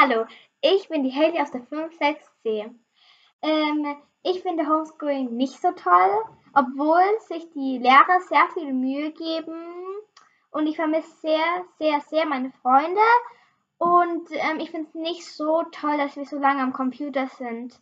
Hallo, ich bin die Haley aus der 5.6c. Ähm, ich finde Homeschooling nicht so toll, obwohl sich die Lehrer sehr viel Mühe geben und ich vermisse sehr, sehr, sehr meine Freunde und ähm, ich finde es nicht so toll, dass wir so lange am Computer sind.